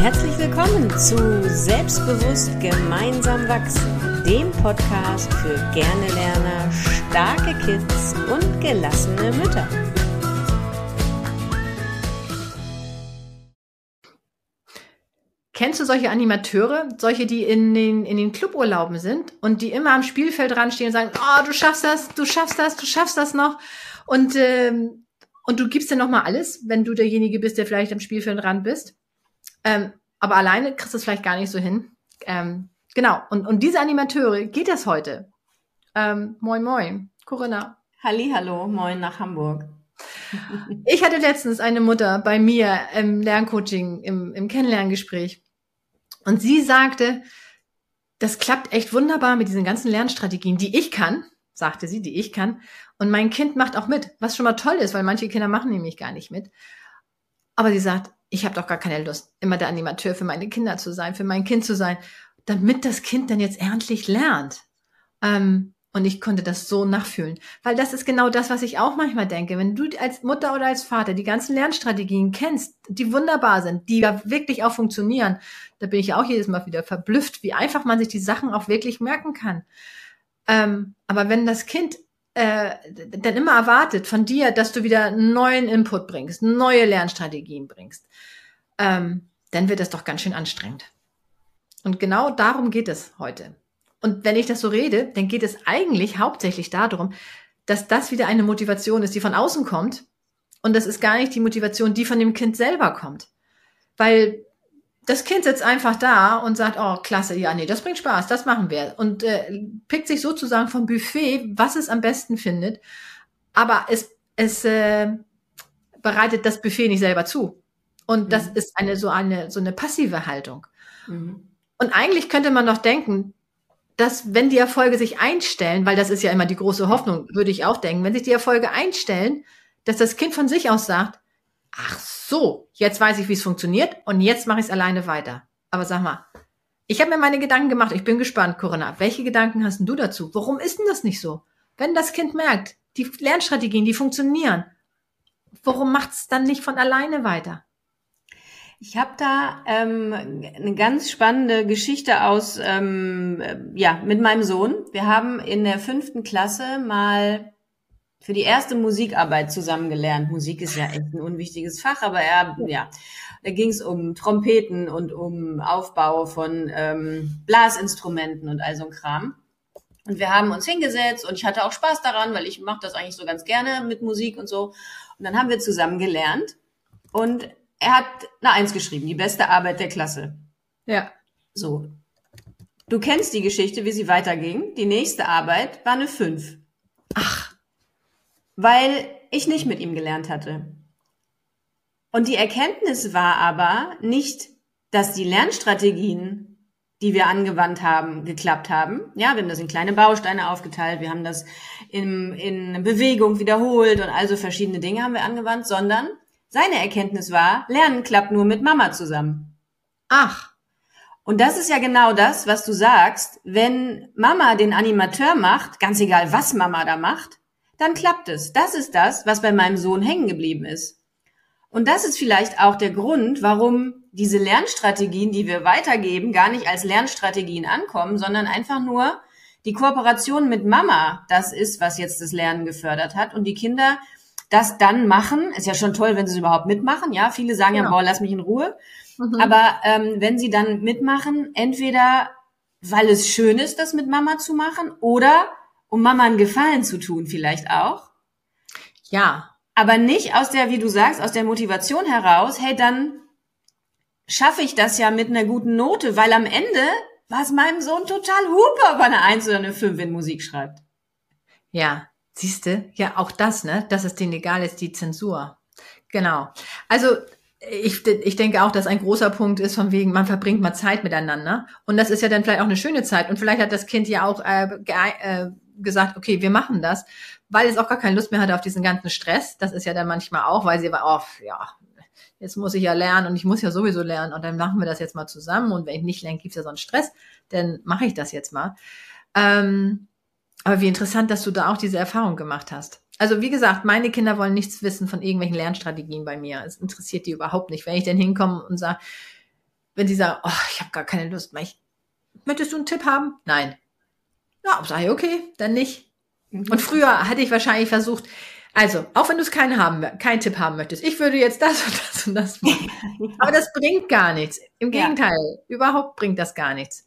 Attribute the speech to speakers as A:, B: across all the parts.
A: Herzlich willkommen zu Selbstbewusst gemeinsam wachsen, dem Podcast für gerne Lerner, starke Kids und gelassene Mütter.
B: Kennst du solche Animateure, solche, die in den, in den Cluburlauben sind und die immer am Spielfeld ranstehen und sagen, oh, du schaffst das, du schaffst das, du schaffst das noch. Und, ähm, und du gibst dir nochmal alles, wenn du derjenige bist, der vielleicht am Spielfeld ran bist. Ähm, aber alleine kriegst du es vielleicht gar nicht so hin. Ähm, genau. Und, und diese Animateure geht das heute. Ähm, moin, moin. Corinna.
C: Halli, hallo. Moin nach Hamburg.
B: ich hatte letztens eine Mutter bei mir im Lerncoaching, im, im Kennenlerngespräch. Und sie sagte, das klappt echt wunderbar mit diesen ganzen Lernstrategien, die ich kann, sagte sie, die ich kann. Und mein Kind macht auch mit, was schon mal toll ist, weil manche Kinder machen nämlich gar nicht mit. Aber sie sagt, ich habe doch gar keine Lust, immer der Animateur für meine Kinder zu sein, für mein Kind zu sein, damit das Kind dann jetzt ernstlich lernt. Ähm, und ich konnte das so nachfühlen. Weil das ist genau das, was ich auch manchmal denke. Wenn du als Mutter oder als Vater die ganzen Lernstrategien kennst, die wunderbar sind, die ja wirklich auch funktionieren, da bin ich auch jedes Mal wieder verblüfft, wie einfach man sich die Sachen auch wirklich merken kann. Ähm, aber wenn das Kind äh, dann immer erwartet von dir, dass du wieder neuen Input bringst, neue Lernstrategien bringst, ähm, dann wird das doch ganz schön anstrengend. Und genau darum geht es heute. Und wenn ich das so rede, dann geht es eigentlich hauptsächlich darum, dass das wieder eine Motivation ist, die von außen kommt. Und das ist gar nicht die Motivation, die von dem Kind selber kommt. Weil das Kind sitzt einfach da und sagt, oh, klasse, ja, nee, das bringt Spaß, das machen wir. Und äh, pickt sich sozusagen vom Buffet, was es am besten findet. Aber es, es äh, bereitet das Buffet nicht selber zu. Und das mhm. ist eine so eine so eine passive Haltung. Mhm. Und eigentlich könnte man doch denken, dass wenn die Erfolge sich einstellen, weil das ist ja immer die große Hoffnung, würde ich auch denken, wenn sich die Erfolge einstellen, dass das Kind von sich aus sagt, ach so, jetzt weiß ich, wie es funktioniert und jetzt mache ich es alleine weiter. Aber sag mal, ich habe mir meine Gedanken gemacht. Ich bin gespannt, Corinna. Welche Gedanken hast du dazu? Warum ist denn das nicht so? Wenn das Kind merkt, die Lernstrategien, die funktionieren, warum macht es dann nicht von alleine weiter?
C: Ich habe da ähm, eine ganz spannende Geschichte aus, ähm, ja, mit meinem Sohn. Wir haben in der fünften Klasse mal für die erste Musikarbeit zusammen gelernt. Musik ist ja echt ein unwichtiges Fach, aber er, ja, da ging es um Trompeten und um Aufbau von ähm, Blasinstrumenten und all so ein Kram. Und wir haben uns hingesetzt und ich hatte auch Spaß daran, weil ich mache das eigentlich so ganz gerne mit Musik und so. Und dann haben wir zusammen gelernt und er hat eine Eins geschrieben, die beste Arbeit der Klasse.
B: Ja.
C: So. Du kennst die Geschichte, wie sie weiterging. Die nächste Arbeit war eine Fünf.
B: Ach.
C: Weil ich nicht mit ihm gelernt hatte. Und die Erkenntnis war aber nicht, dass die Lernstrategien, die wir angewandt haben, geklappt haben. Ja, wir haben das in kleine Bausteine aufgeteilt, wir haben das in, in Bewegung wiederholt und also verschiedene Dinge haben wir angewandt, sondern seine Erkenntnis war, Lernen klappt nur mit Mama zusammen.
B: Ach.
C: Und das ist ja genau das, was du sagst. Wenn Mama den Animateur macht, ganz egal was Mama da macht, dann klappt es. Das ist das, was bei meinem Sohn hängen geblieben ist. Und das ist vielleicht auch der Grund, warum diese Lernstrategien, die wir weitergeben, gar nicht als Lernstrategien ankommen, sondern einfach nur die Kooperation mit Mama, das ist, was jetzt das Lernen gefördert hat. Und die Kinder das dann machen, ist ja schon toll, wenn sie es überhaupt mitmachen. Ja, viele sagen genau. ja, boah, lass mich in Ruhe. Mhm. Aber ähm, wenn sie dann mitmachen, entweder weil es schön ist, das mit Mama zu machen, oder um Mama einen Gefallen zu tun, vielleicht auch.
B: Ja.
C: Aber nicht aus der, wie du sagst, aus der Motivation heraus, hey, dann schaffe ich das ja mit einer guten Note, weil am Ende war es meinem Sohn total hupe, ob er eine Eins oder eine Fünf in Musik schreibt.
B: Ja, Siehste, ja, auch das, ne? Dass es denen egal ist, die Zensur. Genau. Also ich, ich denke auch, dass ein großer Punkt ist, von wegen, man verbringt mal Zeit miteinander. Und das ist ja dann vielleicht auch eine schöne Zeit. Und vielleicht hat das Kind ja auch äh, äh, gesagt, okay, wir machen das, weil es auch gar keine Lust mehr hatte auf diesen ganzen Stress. Das ist ja dann manchmal auch, weil sie war, oh, ja, jetzt muss ich ja lernen und ich muss ja sowieso lernen und dann machen wir das jetzt mal zusammen. Und wenn ich nicht lerne, gibt's ja so einen Stress, dann mache ich das jetzt mal. Ähm, aber wie interessant, dass du da auch diese Erfahrung gemacht hast. Also wie gesagt, meine Kinder wollen nichts wissen von irgendwelchen Lernstrategien bei mir. Es interessiert die überhaupt nicht. Wenn ich denn hinkomme und sage, wenn sie sagen, oh, ich habe gar keine Lust mehr. Ich, möchtest du einen Tipp haben? Nein. Ja, sag ich, okay, dann nicht. Mhm. Und früher hatte ich wahrscheinlich versucht, also, auch wenn du es keinen haben, keinen Tipp haben möchtest, ich würde jetzt das und das und das machen. Aber das bringt gar nichts. Im Gegenteil, ja. überhaupt bringt das gar nichts.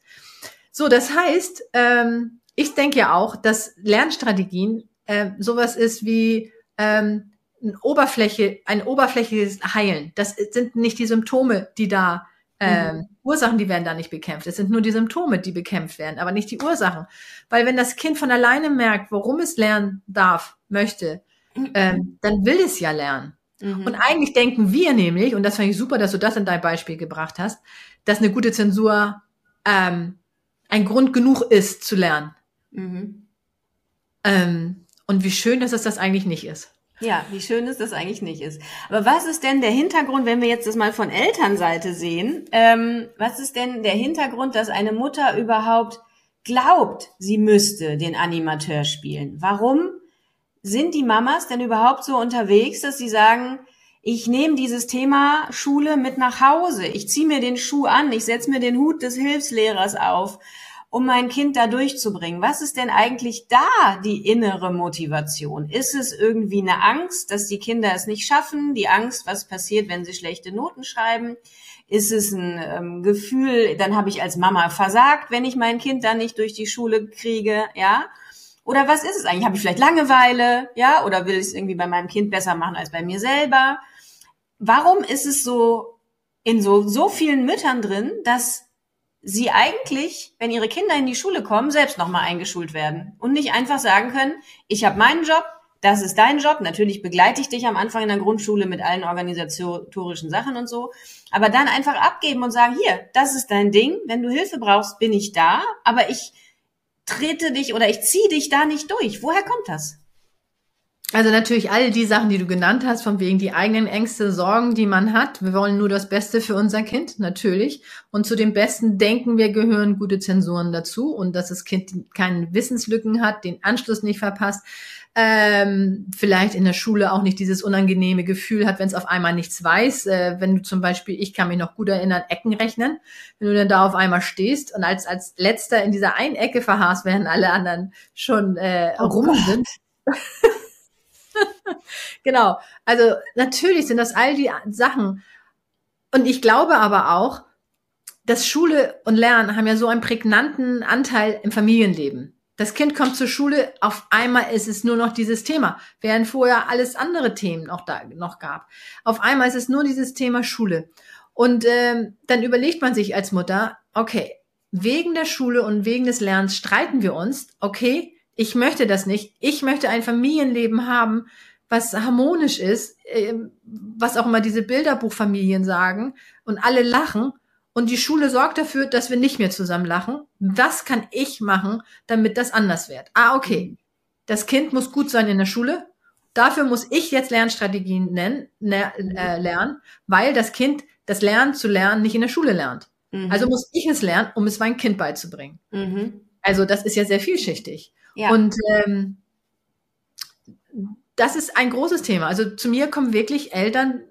B: So, das heißt, ähm, ich denke ja auch, dass Lernstrategien äh, sowas ist wie ähm, eine Oberfläche, ein oberflächliches Heilen. Das sind nicht die Symptome, die da ähm, mhm. Ursachen, die werden da nicht bekämpft. Es sind nur die Symptome, die bekämpft werden, aber nicht die Ursachen. Weil wenn das Kind von alleine merkt, worum es lernen darf, möchte, ähm, dann will es ja lernen. Mhm. Und eigentlich denken wir nämlich, und das fand ich super, dass du das in dein Beispiel gebracht hast, dass eine gute Zensur ähm, ein Grund genug ist zu lernen. Mhm. Ähm, und wie schön, dass es das eigentlich nicht ist.
C: Ja, wie schön es das eigentlich nicht ist. Aber was ist denn der Hintergrund, wenn wir jetzt das mal von Elternseite sehen? Ähm, was ist denn der Hintergrund, dass eine Mutter überhaupt glaubt, sie müsste den Animateur spielen? Warum sind die Mamas denn überhaupt so unterwegs, dass sie sagen, ich nehme dieses Thema Schule mit nach Hause, ich ziehe mir den Schuh an, ich setze mir den Hut des Hilfslehrers auf, um mein Kind da durchzubringen. Was ist denn eigentlich da die innere Motivation? Ist es irgendwie eine Angst, dass die Kinder es nicht schaffen, die Angst, was passiert, wenn sie schlechte Noten schreiben? Ist es ein ähm, Gefühl, dann habe ich als Mama versagt, wenn ich mein Kind da nicht durch die Schule kriege, ja? Oder was ist es eigentlich? Habe ich vielleicht Langeweile, ja? Oder will ich es irgendwie bei meinem Kind besser machen als bei mir selber? Warum ist es so in so, so vielen Müttern drin, dass sie eigentlich, wenn ihre Kinder in die Schule kommen, selbst nochmal eingeschult werden und nicht einfach sagen können, ich habe meinen Job, das ist dein Job. Natürlich begleite ich dich am Anfang in der Grundschule mit allen organisatorischen Sachen und so. Aber dann einfach abgeben und sagen, hier, das ist dein Ding. Wenn du Hilfe brauchst, bin ich da. Aber ich trete dich oder ich ziehe dich da nicht durch. Woher kommt das?
B: Also natürlich all die Sachen, die du genannt hast, von wegen die eigenen Ängste, Sorgen, die man hat. Wir wollen nur das Beste für unser Kind, natürlich. Und zu dem besten Denken wir gehören gute Zensuren dazu und dass das Kind keine Wissenslücken hat, den Anschluss nicht verpasst, ähm, vielleicht in der Schule auch nicht dieses unangenehme Gefühl hat, wenn es auf einmal nichts weiß. Äh, wenn du zum Beispiel, ich kann mich noch gut erinnern, Ecken rechnen, wenn du dann da auf einmal stehst und als, als letzter in dieser einen Ecke verharrst, während alle anderen schon äh, oh rum sind. genau. Also natürlich sind das all die Sachen. Und ich glaube aber auch, dass Schule und Lernen haben ja so einen prägnanten Anteil im Familienleben. Das Kind kommt zur Schule, auf einmal ist es nur noch dieses Thema, während vorher alles andere Themen noch da noch gab. Auf einmal ist es nur dieses Thema Schule. Und ähm, dann überlegt man sich als Mutter, okay, wegen der Schule und wegen des Lernens streiten wir uns. Okay, ich möchte das nicht. Ich möchte ein Familienleben haben, was harmonisch ist, äh, was auch immer diese Bilderbuchfamilien sagen und alle lachen und die Schule sorgt dafür, dass wir nicht mehr zusammen lachen. Was kann ich machen, damit das anders wird? Ah, okay. Das Kind muss gut sein in der Schule. Dafür muss ich jetzt Lernstrategien nennen, ne, äh, lernen, weil das Kind das Lernen zu lernen nicht in der Schule lernt. Mhm. Also muss ich es lernen, um es meinem Kind beizubringen. Mhm. Also das ist ja sehr vielschichtig. Ja. Und ähm, das ist ein großes Thema. Also zu mir kommen wirklich Eltern,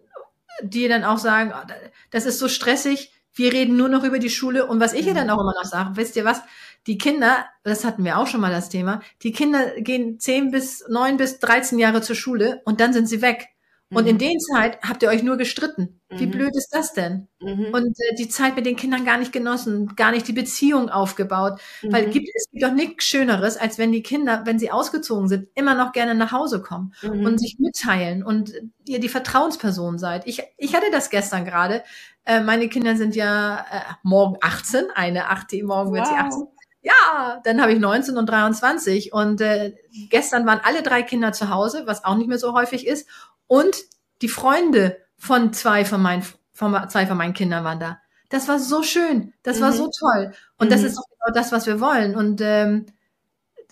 B: die dann auch sagen, oh, das ist so stressig, wir reden nur noch über die Schule. Und was ich ja dann auch immer noch sage, wisst ihr was? Die Kinder, das hatten wir auch schon mal das Thema, die Kinder gehen zehn bis neun bis dreizehn Jahre zur Schule und dann sind sie weg. Und in mhm. den Zeit habt ihr euch nur gestritten. Wie mhm. blöd ist das denn? Mhm. Und äh, die Zeit mit den Kindern gar nicht genossen, gar nicht die Beziehung aufgebaut. Mhm. Weil gibt, es gibt doch nichts Schöneres, als wenn die Kinder, wenn sie ausgezogen sind, immer noch gerne nach Hause kommen mhm. und sich mitteilen und ihr die Vertrauensperson seid. Ich, ich hatte das gestern gerade. Äh, meine Kinder sind ja äh, morgen 18, eine 8, morgen wow. wird sie 18. Ja, dann habe ich 19 und 23 und äh, gestern waren alle drei Kinder zu Hause, was auch nicht mehr so häufig ist und die Freunde von zwei von meinen, von zwei von meinen Kindern waren da. Das war so schön. Das mhm. war so toll. Und mhm. das ist genau das, was wir wollen. Und ähm,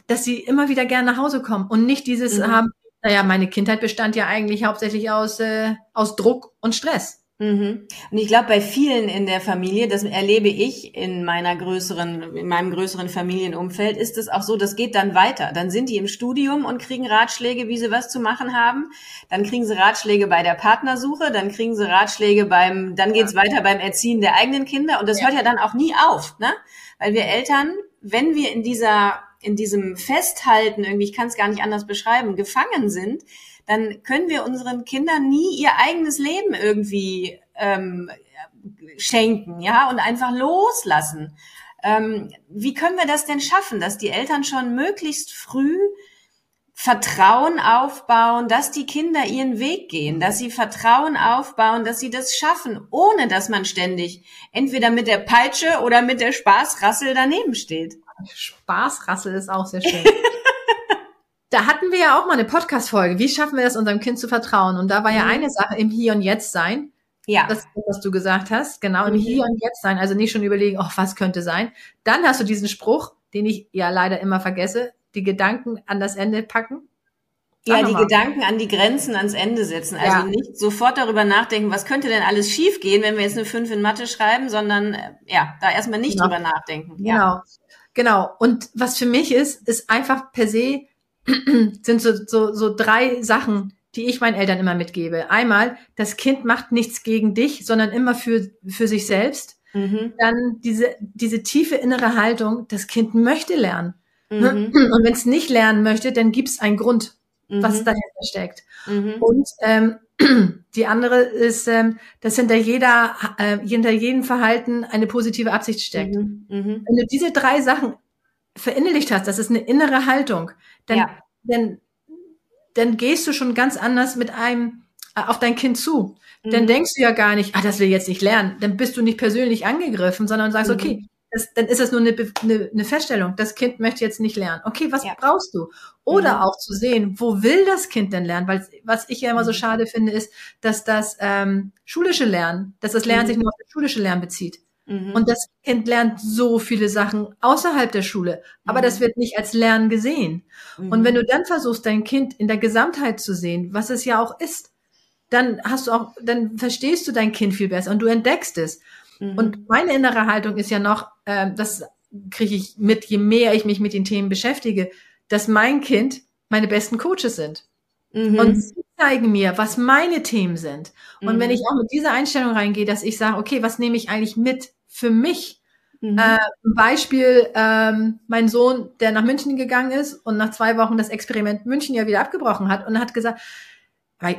B: dass sie immer wieder gerne nach Hause kommen und nicht dieses mhm. haben, naja, meine Kindheit bestand ja eigentlich hauptsächlich aus, äh, aus Druck und Stress.
C: Mhm. Und ich glaube, bei vielen in der Familie, das erlebe ich in meiner größeren, in meinem größeren Familienumfeld, ist es auch so, das geht dann weiter. Dann sind die im Studium und kriegen Ratschläge, wie sie was zu machen haben. Dann kriegen sie Ratschläge bei der Partnersuche, dann kriegen sie Ratschläge beim, dann geht's ja. weiter beim Erziehen der eigenen Kinder. Und das ja. hört ja dann auch nie auf, ne? Weil wir Eltern, wenn wir in dieser, in diesem Festhalten, irgendwie, ich kann es gar nicht anders beschreiben, gefangen sind, dann können wir unseren Kindern nie ihr eigenes Leben irgendwie ähm, schenken, ja, und einfach loslassen. Ähm, wie können wir das denn schaffen, dass die Eltern schon möglichst früh Vertrauen aufbauen, dass die Kinder ihren Weg gehen, dass sie Vertrauen aufbauen, dass sie das schaffen, ohne dass man ständig entweder mit der Peitsche oder mit der Spaßrassel daneben steht.
B: Spaßrassel ist auch sehr schön. Da hatten wir ja auch mal eine Podcast-Folge. Wie schaffen wir das, unserem Kind zu vertrauen? Und da war ja mhm. eine Sache im Hier und Jetzt sein. Ja. Das, was du gesagt hast. Genau, im mhm. Hier und Jetzt sein. Also nicht schon überlegen, ach, was könnte sein. Dann hast du diesen Spruch, den ich ja leider immer vergesse, die Gedanken an das Ende packen.
C: Ja, die Gedanken an die Grenzen ans Ende setzen. Also ja. nicht sofort darüber nachdenken, was könnte denn alles schiefgehen, wenn wir jetzt eine 5 in Mathe schreiben, sondern äh, ja, da erstmal nicht genau. drüber nachdenken.
B: Genau. Ja. Genau. Und was für mich ist, ist einfach per se sind so, so, so drei Sachen, die ich meinen Eltern immer mitgebe. Einmal, das Kind macht nichts gegen dich, sondern immer für, für sich selbst. Mhm. Dann diese, diese tiefe innere Haltung, das Kind möchte lernen. Mhm. Und wenn es nicht lernen möchte, dann gibt es einen Grund, mhm. was dahinter steckt. Mhm. Und ähm, die andere ist, ähm, dass hinter jeder, äh, hinter jedem Verhalten eine positive Absicht steckt. Mhm. Mhm. Wenn du diese drei Sachen verinnerlicht hast, das ist eine innere Haltung, dann, ja. dann, dann gehst du schon ganz anders mit einem äh, auf dein Kind zu. Mhm. Dann denkst du ja gar nicht, ah, das will jetzt nicht lernen. Dann bist du nicht persönlich angegriffen, sondern sagst, mhm. okay, das, dann ist das nur eine, eine, eine Feststellung. Das Kind möchte jetzt nicht lernen. Okay, was ja. brauchst du? Oder mhm. auch zu sehen, wo will das Kind denn lernen? Weil was ich ja immer so mhm. schade finde, ist, dass das ähm, schulische Lernen, dass das Lernen mhm. sich nur auf das schulische Lernen bezieht. Mhm. Und das Kind lernt so viele Sachen außerhalb der Schule, aber mhm. das wird nicht als Lernen gesehen. Mhm. Und wenn du dann versuchst, dein Kind in der Gesamtheit zu sehen, was es ja auch ist, dann hast du auch, dann verstehst du dein Kind viel besser und du entdeckst es. Mhm. Und meine innere Haltung ist ja noch, äh, das kriege ich mit, je mehr ich mich mit den Themen beschäftige, dass mein Kind meine besten Coaches sind. Mhm. Und sie zeigen mir, was meine Themen sind. Und mhm. wenn ich auch mit dieser Einstellung reingehe, dass ich sage, okay, was nehme ich eigentlich mit für mich. Mhm. Äh, Beispiel, ähm, mein Sohn, der nach München gegangen ist und nach zwei Wochen das Experiment München ja wieder abgebrochen hat und hat gesagt,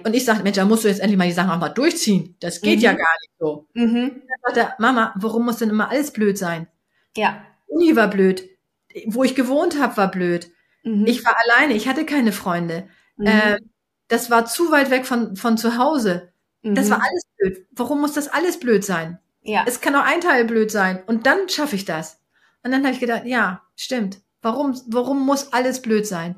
B: und ich sagte, Mensch, da musst du jetzt endlich mal die Sachen auch mal durchziehen. Das geht mhm. ja gar nicht so. Mhm. Dann sagt er, Mama, warum muss denn immer alles blöd sein? Ja. Uni war blöd. Wo ich gewohnt habe, war blöd. Mhm. Ich war alleine, ich hatte keine Freunde. Mhm. Äh, das war zu weit weg von, von zu Hause. Das war mhm. alles blöd. Warum muss das alles blöd sein? Ja. Es kann auch ein Teil blöd sein und dann schaffe ich das. Und dann habe ich gedacht, ja, stimmt. Warum, warum muss alles blöd sein?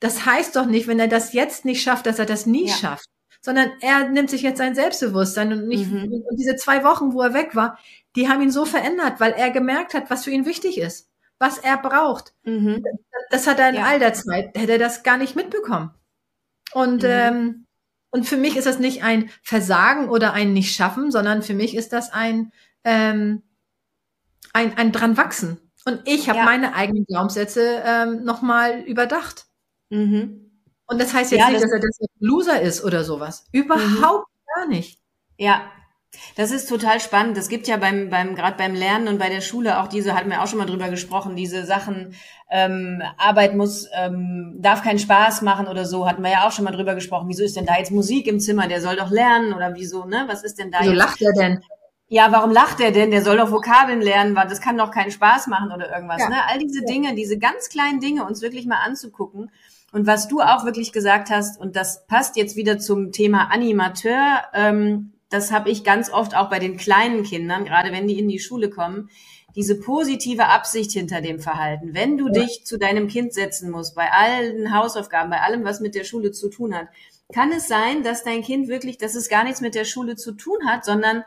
B: Das heißt doch nicht, wenn er das jetzt nicht schafft, dass er das nie ja. schafft, sondern er nimmt sich jetzt sein Selbstbewusstsein und nicht, mhm. und diese zwei Wochen, wo er weg war, die haben ihn so verändert, weil er gemerkt hat, was für ihn wichtig ist, was er braucht. Mhm. Das hat er in ja. all der Zeit, hätte er das gar nicht mitbekommen. Und mhm. ähm, und für mich ist das nicht ein Versagen oder ein Nicht-Schaffen, sondern für mich ist das ein, ähm, ein, ein dran wachsen. Und ich habe ja. meine eigenen Glaubenssätze ähm, nochmal überdacht. Mhm. Und das heißt jetzt ja, nicht, das dass er ein Loser ist oder sowas. Überhaupt mhm. gar nicht.
C: Ja, das ist total spannend. Es gibt ja beim, beim gerade beim Lernen und bei der Schule auch diese, hatten wir auch schon mal drüber gesprochen, diese Sachen, ähm, Arbeit muss, ähm, darf keinen Spaß machen oder so, hatten wir ja auch schon mal drüber gesprochen. Wieso ist denn da jetzt Musik im Zimmer? Der soll doch lernen oder wieso, ne? Was ist denn da
B: wieso
C: jetzt?
B: lacht er denn?
C: Ja, warum lacht er denn? Der soll doch Vokabeln lernen, weil das kann doch keinen Spaß machen oder irgendwas. Ja. Ne? All diese Dinge, diese ganz kleinen Dinge uns wirklich mal anzugucken. Und was du auch wirklich gesagt hast, und das passt jetzt wieder zum Thema Animateur, ähm, das habe ich ganz oft auch bei den kleinen Kindern, gerade wenn die in die Schule kommen, diese positive Absicht hinter dem Verhalten. Wenn du ja. dich zu deinem Kind setzen musst, bei allen Hausaufgaben, bei allem, was mit der Schule zu tun hat, kann es sein, dass dein Kind wirklich, dass es gar nichts mit der Schule zu tun hat, sondern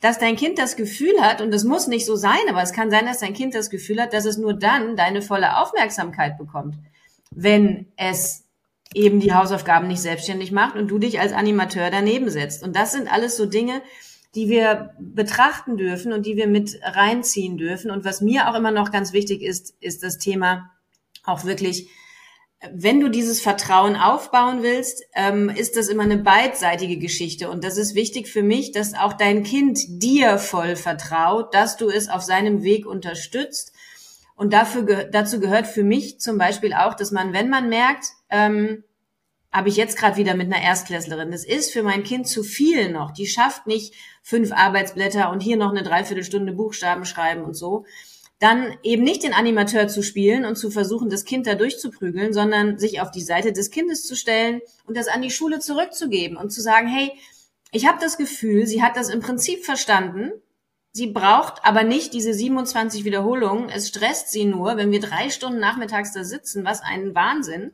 C: dass dein Kind das Gefühl hat, und das muss nicht so sein, aber es kann sein, dass dein Kind das Gefühl hat, dass es nur dann deine volle Aufmerksamkeit bekommt, wenn es eben die Hausaufgaben nicht selbstständig macht und du dich als Animateur daneben setzt. Und das sind alles so Dinge, die wir betrachten dürfen und die wir mit reinziehen dürfen. Und was mir auch immer noch ganz wichtig ist, ist das Thema auch wirklich, wenn du dieses Vertrauen aufbauen willst, ähm, ist das immer eine beidseitige Geschichte. Und das ist wichtig für mich, dass auch dein Kind dir voll vertraut, dass du es auf seinem Weg unterstützt. Und dafür, dazu gehört für mich zum Beispiel auch, dass man, wenn man merkt, ähm, habe ich jetzt gerade wieder mit einer Erstklässlerin. Das ist für mein Kind zu viel noch. Die schafft nicht fünf Arbeitsblätter und hier noch eine Dreiviertelstunde Buchstaben schreiben und so. Dann eben nicht den Animateur zu spielen und zu versuchen, das Kind da durchzuprügeln, sondern sich auf die Seite des Kindes zu stellen und das an die Schule zurückzugeben und zu sagen, hey, ich habe das Gefühl, sie hat das im Prinzip verstanden. Sie braucht aber nicht diese 27 Wiederholungen. Es stresst sie nur, wenn wir drei Stunden nachmittags da sitzen. Was ein Wahnsinn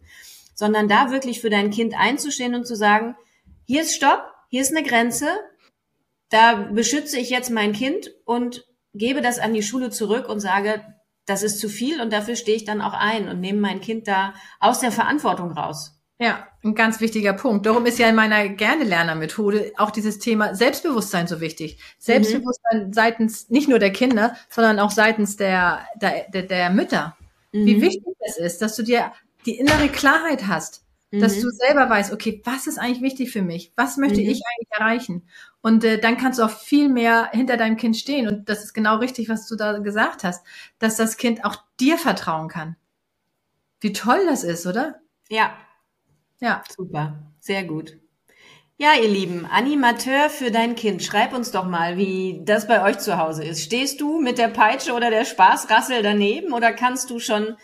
C: sondern da wirklich für dein Kind einzustehen und zu sagen, hier ist Stopp, hier ist eine Grenze, da beschütze ich jetzt mein Kind und gebe das an die Schule zurück und sage, das ist zu viel und dafür stehe ich dann auch ein und nehme mein Kind da aus der Verantwortung raus.
B: Ja, ein ganz wichtiger Punkt. Darum ist ja in meiner gerne Lerner-Methode auch dieses Thema Selbstbewusstsein so wichtig. Selbstbewusstsein mhm. seitens nicht nur der Kinder, sondern auch seitens der, der, der, der Mütter. Mhm. Wie wichtig es ist, dass du dir die innere Klarheit hast, mhm. dass du selber weißt, okay, was ist eigentlich wichtig für mich? Was möchte mhm. ich eigentlich erreichen? Und äh, dann kannst du auch viel mehr hinter deinem Kind stehen. Und das ist genau richtig, was du da gesagt hast, dass das Kind auch dir vertrauen kann. Wie toll das ist, oder?
C: Ja. Ja. Super. Sehr gut. Ja, ihr Lieben, Animateur für dein Kind, schreib uns doch mal, wie das bei euch zu Hause ist. Stehst du mit der Peitsche oder der Spaßrassel daneben oder kannst du schon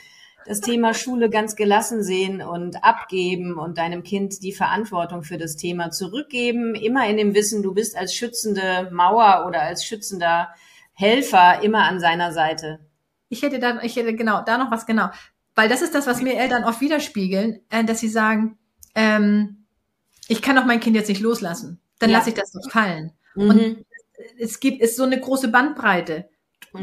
C: das Thema Schule ganz gelassen sehen und abgeben und deinem Kind die Verantwortung für das Thema zurückgeben, immer in dem Wissen, du bist als schützende Mauer oder als schützender Helfer immer an seiner Seite.
B: Ich hätte da, ich hätte genau, da noch was genau. Weil das ist das, was mir Eltern oft widerspiegeln, äh, dass sie sagen, ähm, ich kann doch mein Kind jetzt nicht loslassen. Dann ja. lasse ich das doch fallen. Mhm. Und es gibt, ist so eine große Bandbreite.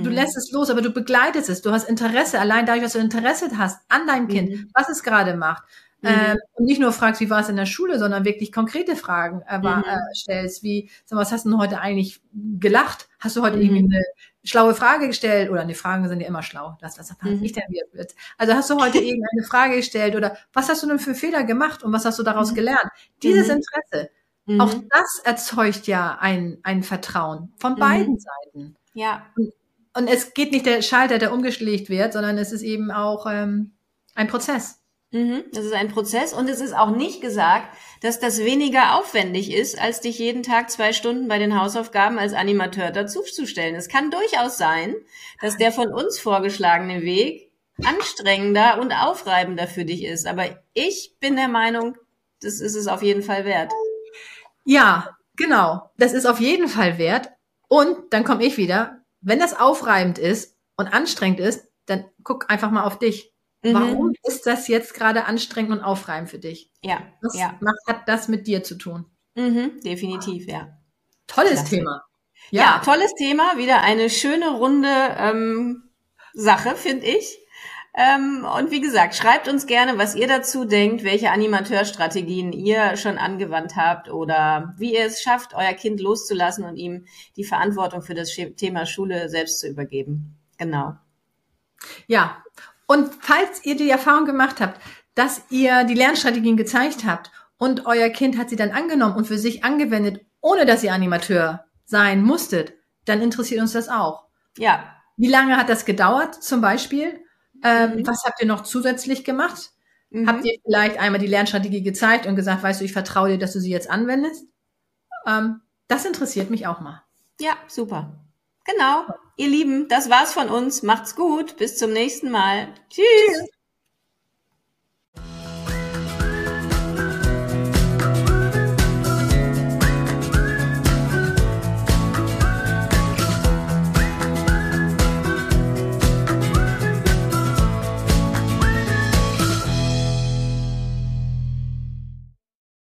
B: Du mhm. lässt es los, aber du begleitest es. Du hast Interesse, allein dadurch, dass du Interesse hast an deinem Kind, mhm. was es gerade macht. Mhm. Ähm, und nicht nur fragst, wie war es in der Schule, sondern wirklich konkrete Fragen äh, mhm. äh, stellst, wie, sag was hast du denn heute eigentlich gelacht? Hast du heute irgendwie mhm. eine schlaue Frage gestellt? Oder die Fragen sind ja immer schlau. Das, das erfahre ich denn wieder. Also hast du heute irgendeine Frage gestellt oder was hast du denn für Fehler gemacht und was hast du daraus mhm. gelernt? Dieses Interesse, auch das erzeugt ja ein, ein Vertrauen von beiden Seiten.
C: Ja.
B: Und und es geht nicht der Schalter, der umgeschlägt wird, sondern es ist eben auch ähm, ein Prozess.
C: Mhm, das ist ein Prozess und es ist auch nicht gesagt, dass das weniger aufwendig ist, als dich jeden Tag zwei Stunden bei den Hausaufgaben als Animateur dazuzustellen. Es kann durchaus sein, dass der von uns vorgeschlagene Weg anstrengender und aufreibender für dich ist. Aber ich bin der Meinung, das ist es auf jeden Fall wert.
B: Ja, genau. Das ist auf jeden Fall wert. Und dann komme ich wieder wenn das aufreibend ist und anstrengend ist, dann guck einfach mal auf dich. Mhm. Warum ist das jetzt gerade anstrengend und aufreibend für dich?
C: Ja.
B: Was
C: ja.
B: Macht, hat das mit dir zu tun?
C: Mhm, definitiv, ja.
B: Tolles Klasse. Thema.
C: Ja. ja. tolles Thema. Wieder eine schöne runde ähm, Sache, finde ich. Ähm, und wie gesagt, schreibt uns gerne, was ihr dazu denkt, welche Animateurstrategien ihr schon angewandt habt oder wie ihr es schafft, euer Kind loszulassen und ihm die Verantwortung für das Thema Schule selbst zu übergeben. Genau.
B: Ja, und falls ihr die Erfahrung gemacht habt, dass ihr die Lernstrategien gezeigt habt und euer Kind hat sie dann angenommen und für sich angewendet, ohne dass ihr Animateur sein musstet, dann interessiert uns das auch.
C: Ja.
B: Wie lange hat das gedauert zum Beispiel? Ähm, mhm. Was habt ihr noch zusätzlich gemacht? Mhm. Habt ihr vielleicht einmal die Lernstrategie gezeigt und gesagt, weißt du, ich vertraue dir, dass du sie jetzt anwendest? Ähm, das interessiert mich auch mal.
C: Ja, super. Genau. Ihr Lieben, das war's von uns. Macht's gut. Bis zum nächsten Mal. Tschüss. Tschüss.